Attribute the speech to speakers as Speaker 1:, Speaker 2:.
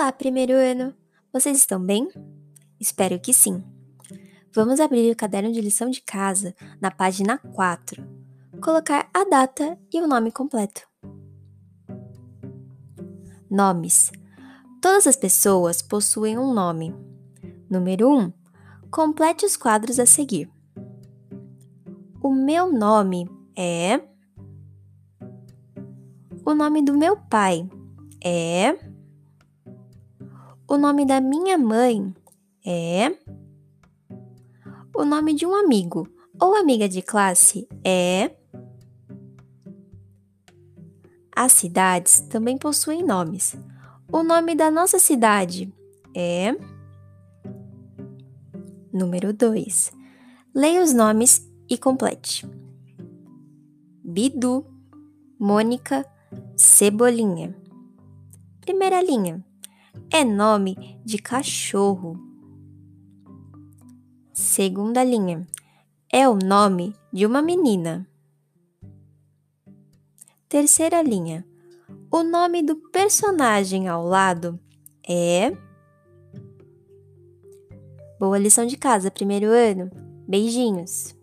Speaker 1: Olá, primeiro ano! Vocês estão bem? Espero que sim. Vamos abrir o caderno de lição de casa na página 4. Colocar a data e o nome completo. Nomes. Todas as pessoas possuem um nome. Número 1. Complete os quadros a seguir. O meu nome é. O nome do meu pai é. O nome da minha mãe é. O nome de um amigo ou amiga de classe é. As cidades também possuem nomes. O nome da nossa cidade é. Número 2. Leia os nomes e complete. Bidu, Mônica, Cebolinha. Primeira linha é nome de cachorro. Segunda linha é o nome de uma menina. Terceira linha. O nome do personagem ao lado é. Boa lição de casa, primeiro ano. Beijinhos!